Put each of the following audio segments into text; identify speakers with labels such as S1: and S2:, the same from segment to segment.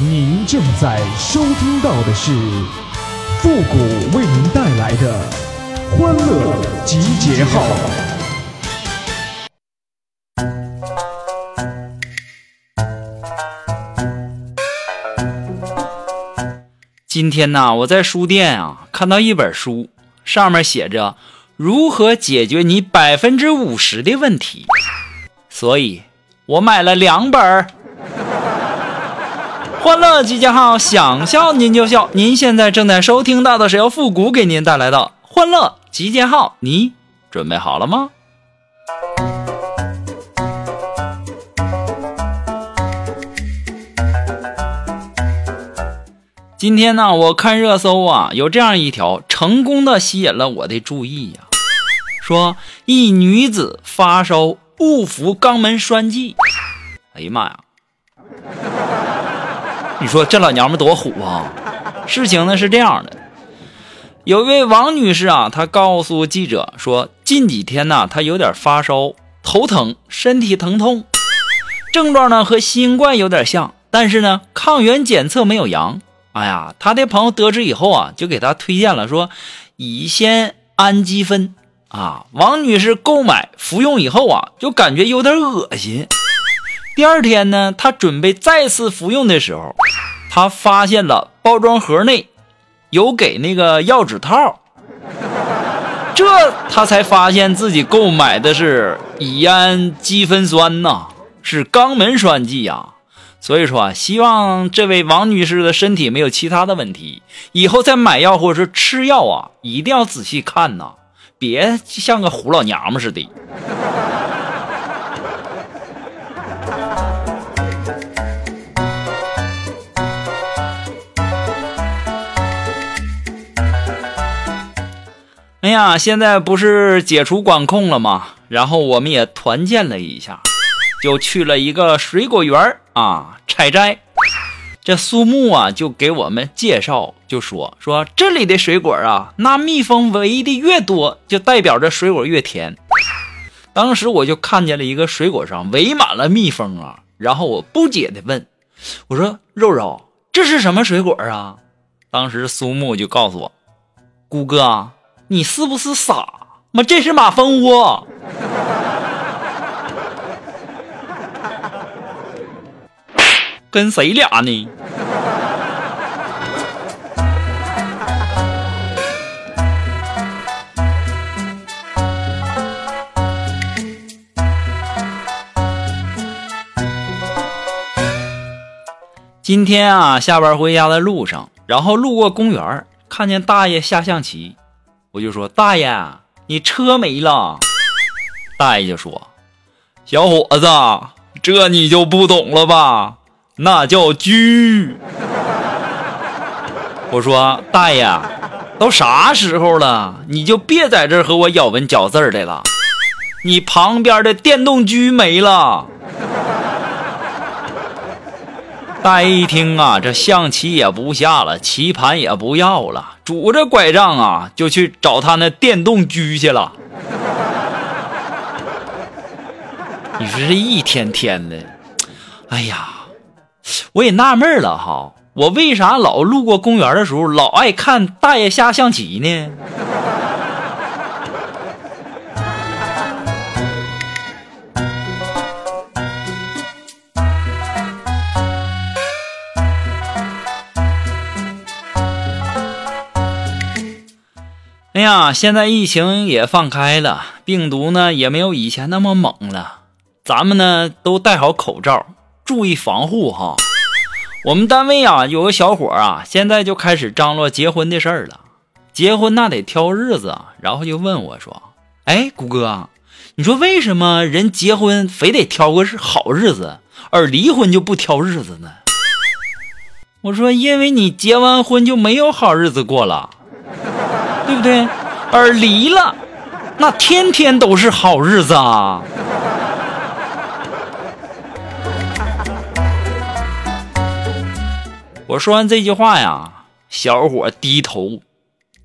S1: 您正在收听到的是复古为您带来的欢乐集结号。
S2: 今天呢，我在书店啊看到一本书，上面写着如何解决你百分之五十的问题，所以我买了两本儿。欢乐集结号，想笑您就笑。您现在正在收听到的是由复古给您带来的欢乐集结号，你准备好了吗？今天呢，我看热搜啊，有这样一条，成功的吸引了我的注意呀。说一女子发烧误服肛门栓剂，哎呀妈呀！你说这老娘们多虎啊！事情呢是这样的，有一位王女士啊，她告诉记者说，近几天呢，她有点发烧、头疼、身体疼痛，症状呢和新冠有点像，但是呢，抗原检测没有阳。哎呀，他的朋友得知以后啊，就给他推荐了说乙酰氨基酚啊。王女士购买服用以后啊，就感觉有点恶心。第二天呢，她准备再次服用的时候，她发现了包装盒内有给那个药指套，这她才发现自己购买的是乙氨基酚酸呐，是肛门栓剂呀。所以说啊，希望这位王女士的身体没有其他的问题，以后再买药或者是吃药啊，一定要仔细看呐，别像个虎老娘们似的。哎呀，现在不是解除管控了吗？然后我们也团建了一下。就去了一个水果园啊，采摘。这苏木啊，就给我们介绍，就说说这里的水果啊，那蜜蜂围的越多，就代表着水果越甜。当时我就看见了一个水果上围满了蜜蜂啊，然后我不解的问，我说肉肉，这是什么水果啊？当时苏木就告诉我，谷哥，你是不是傻？妈，这是马蜂窝。跟谁俩呢？今天啊，下班回家的路上，然后路过公园，看见大爷下象棋，我就说：“大爷，你车没了。”大爷就说：“小伙子，这你就不懂了吧？”那叫车。我说大爷，都啥时候了，你就别在这和我咬文嚼字的了。你旁边的电动车没了。大爷一听啊，这象棋也不下了，棋盘也不要了，拄着拐杖啊，就去找他那电动车去了。你说这一天天的，哎呀！我也纳闷了哈，我为啥老路过公园的时候老爱看大爷下象棋呢？哎呀，现在疫情也放开了，病毒呢也没有以前那么猛了，咱们呢都戴好口罩。注意防护哈！我们单位啊有个小伙啊，现在就开始张罗结婚的事儿了。结婚那得挑日子，然后就问我说：“哎，谷哥，你说为什么人结婚非得挑个是好日子，而离婚就不挑日子呢？”我说：“因为你结完婚就没有好日子过了，对不对？而离了，那天天都是好日子啊。”我说完这句话呀，小伙低头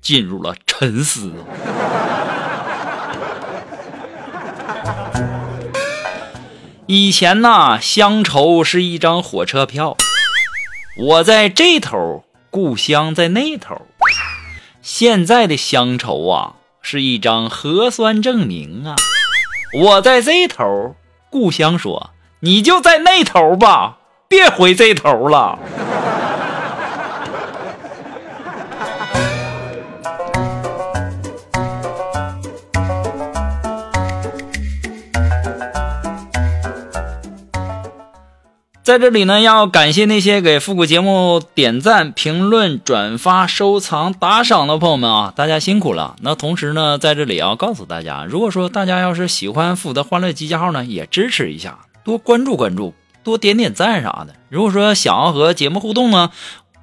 S2: 进入了沉思。以前呐，乡愁是一张火车票，我在这头，故乡在那头。现在的乡愁啊，是一张核酸证明啊。我在这头，故乡说你就在那头吧，别回这头了。在这里呢，要感谢那些给复古节目点赞、评论、转发、收藏、打赏的朋友们啊，大家辛苦了。那同时呢，在这里要告诉大家，如果说大家要是喜欢复古的欢乐集结号呢，也支持一下，多关注关注，多点点赞啥的。如果说想要和节目互动呢，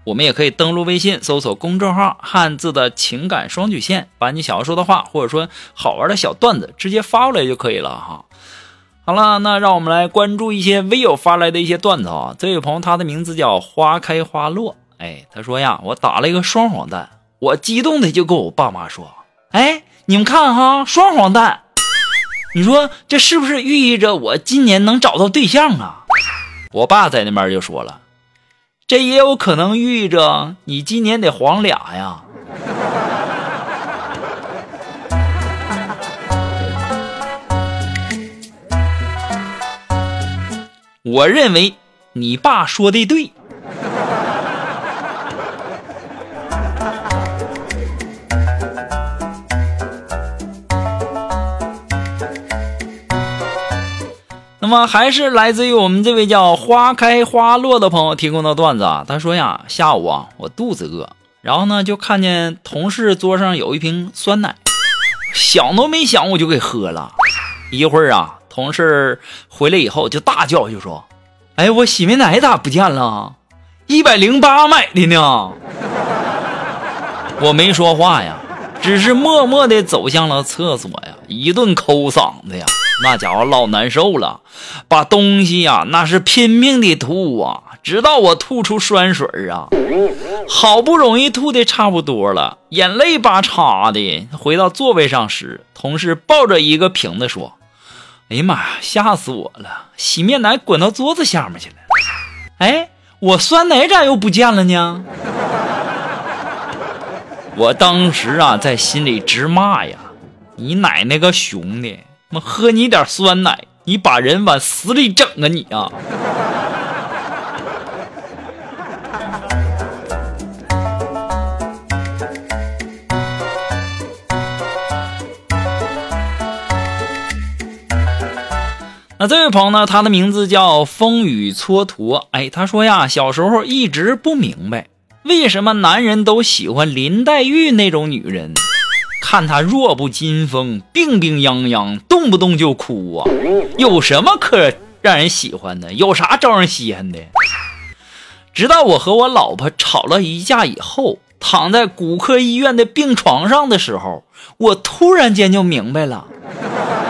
S2: 我们也可以登录微信，搜索公众号“汉字的情感双曲线”，把你想要说的话或者说好玩的小段子直接发过来就可以了哈。好了，那让我们来关注一些微友发来的一些段子啊。这位朋友，他的名字叫花开花落。哎，他说呀，我打了一个双黄蛋，我激动的就跟我爸妈说：“哎，你们看哈，双黄蛋，你说这是不是寓意着我今年能找到对象啊？”我爸在那边就说了：“这也有可能寓意着你今年得黄俩呀。”我认为你爸说的对。那么还是来自于我们这位叫花开花落的朋友提供的段子啊。他说呀，下午啊，我肚子饿，然后呢就看见同事桌上有一瓶酸奶，想都没想我就给喝了。一会儿啊。同事回来以后就大叫，就说：“哎，我洗面奶咋不见了？一百零八买的呢。”我没说话呀，只是默默地走向了厕所呀，一顿抠嗓子呀，那家伙老难受了，把东西呀那是拼命的吐啊，直到我吐出酸水啊，好不容易吐的差不多了，眼泪巴叉的回到座位上时，同事抱着一个瓶子说。哎呀妈呀！吓死我了！洗面奶滚到桌子下面去了。哎，我酸奶咋又不见了呢？我当时啊，在心里直骂呀：“你奶奶个熊的！妈喝你点酸奶，你把人往死里整啊你啊！”那这位朋友呢？他的名字叫风雨蹉跎。哎，他说呀，小时候一直不明白，为什么男人都喜欢林黛玉那种女人？看她弱不禁风，病病殃殃，动不动就哭啊，有什么可让人喜欢的？有啥招人稀罕的？直到我和我老婆吵了一架以后，躺在骨科医院的病床上的时候，我突然间就明白了。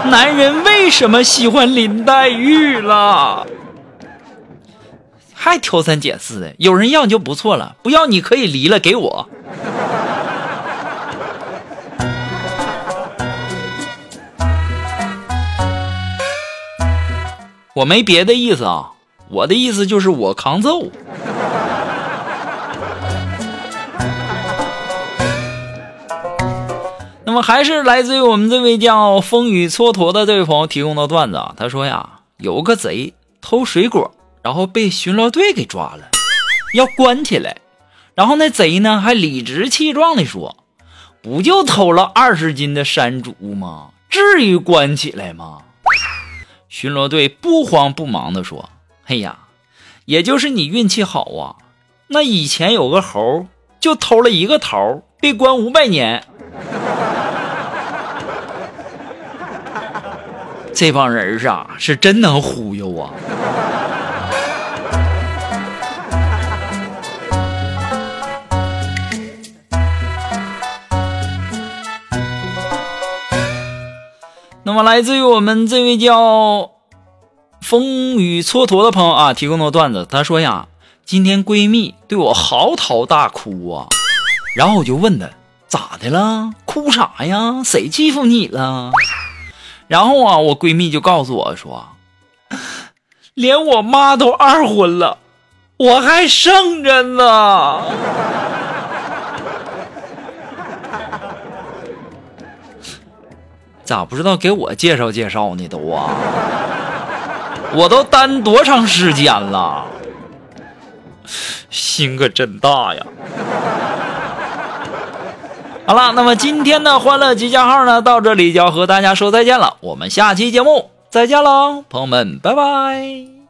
S2: 男人为什么喜欢林黛玉了？还挑三拣四的，有人要就不错了，不要你可以离了，给我。我没别的意思啊，我的意思就是我扛揍。那么还是来自于我们这位叫风雨蹉跎的这位朋友提供的段子啊。他说呀，有个贼偷水果，然后被巡逻队给抓了，要关起来。然后那贼呢还理直气壮地说：“不就偷了二十斤的山竹吗？至于关起来吗？”巡逻队不慌不忙地说：“哎呀，也就是你运气好啊。那以前有个猴就偷了一个桃，被关五百年。”这帮人啊，是真能忽悠啊！那么，来自于我们这位叫风雨蹉跎的朋友啊，提供的段子，他说呀，今天闺蜜对我嚎啕大哭啊，然后我就问他咋的了，哭啥呀？谁欺负你了？然后啊，我闺蜜就告诉我说，连我妈都二婚了，我还剩着呢。咋不知道给我介绍介绍呢？都啊，我都单多长时间了？心可真大呀！好了，那么今天的欢乐集结号呢，到这里就要和大家说再见了。我们下期节目再见喽，朋友们，拜拜。